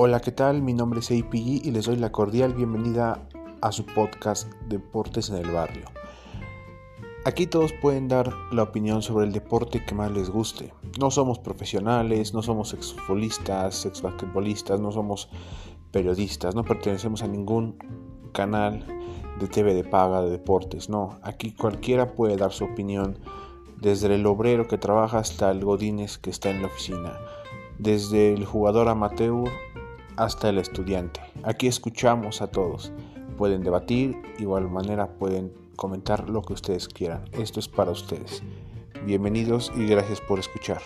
Hola, ¿qué tal? Mi nombre es APG y les doy la cordial bienvenida a su podcast Deportes en el Barrio. Aquí todos pueden dar la opinión sobre el deporte que más les guste. No somos profesionales, no somos exfutbolistas, exbasquetbolistas, no somos periodistas, no pertenecemos a ningún canal de TV de paga de deportes. No, aquí cualquiera puede dar su opinión, desde el obrero que trabaja hasta el godines que está en la oficina, desde el jugador amateur hasta el estudiante. Aquí escuchamos a todos. Pueden debatir, igual manera pueden comentar lo que ustedes quieran. Esto es para ustedes. Bienvenidos y gracias por escuchar.